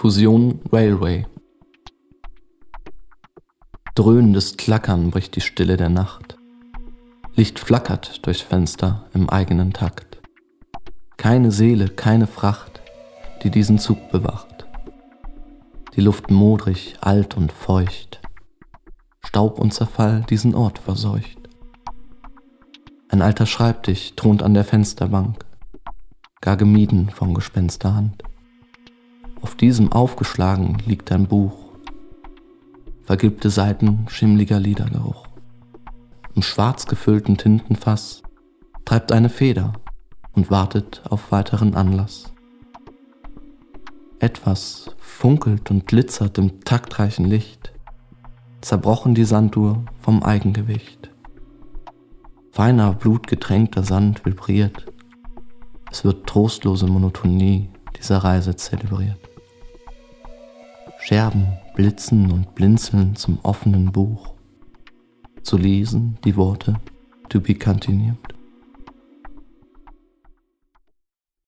Fusion Railway. Dröhnendes Klackern bricht die Stille der Nacht. Licht flackert durchs Fenster im eigenen Takt. Keine Seele, keine Fracht, die diesen Zug bewacht. Die Luft modrig, alt und feucht. Staub und Zerfall diesen Ort verseucht. Ein alter Schreibtisch thront an der Fensterbank, gar gemieden von Gespensterhand. Auf diesem aufgeschlagen liegt ein Buch, vergilbte Seiten schimmliger Liedergeruch. Im schwarz gefüllten Tintenfass treibt eine Feder und wartet auf weiteren Anlass. Etwas funkelt und glitzert im taktreichen Licht, zerbrochen die Sanduhr vom Eigengewicht. Feiner, blutgetränkter Sand vibriert, es wird trostlose Monotonie dieser Reise zelebriert. Scherben blitzen und blinzeln zum offenen Buch. Zu lesen die Worte To be continued.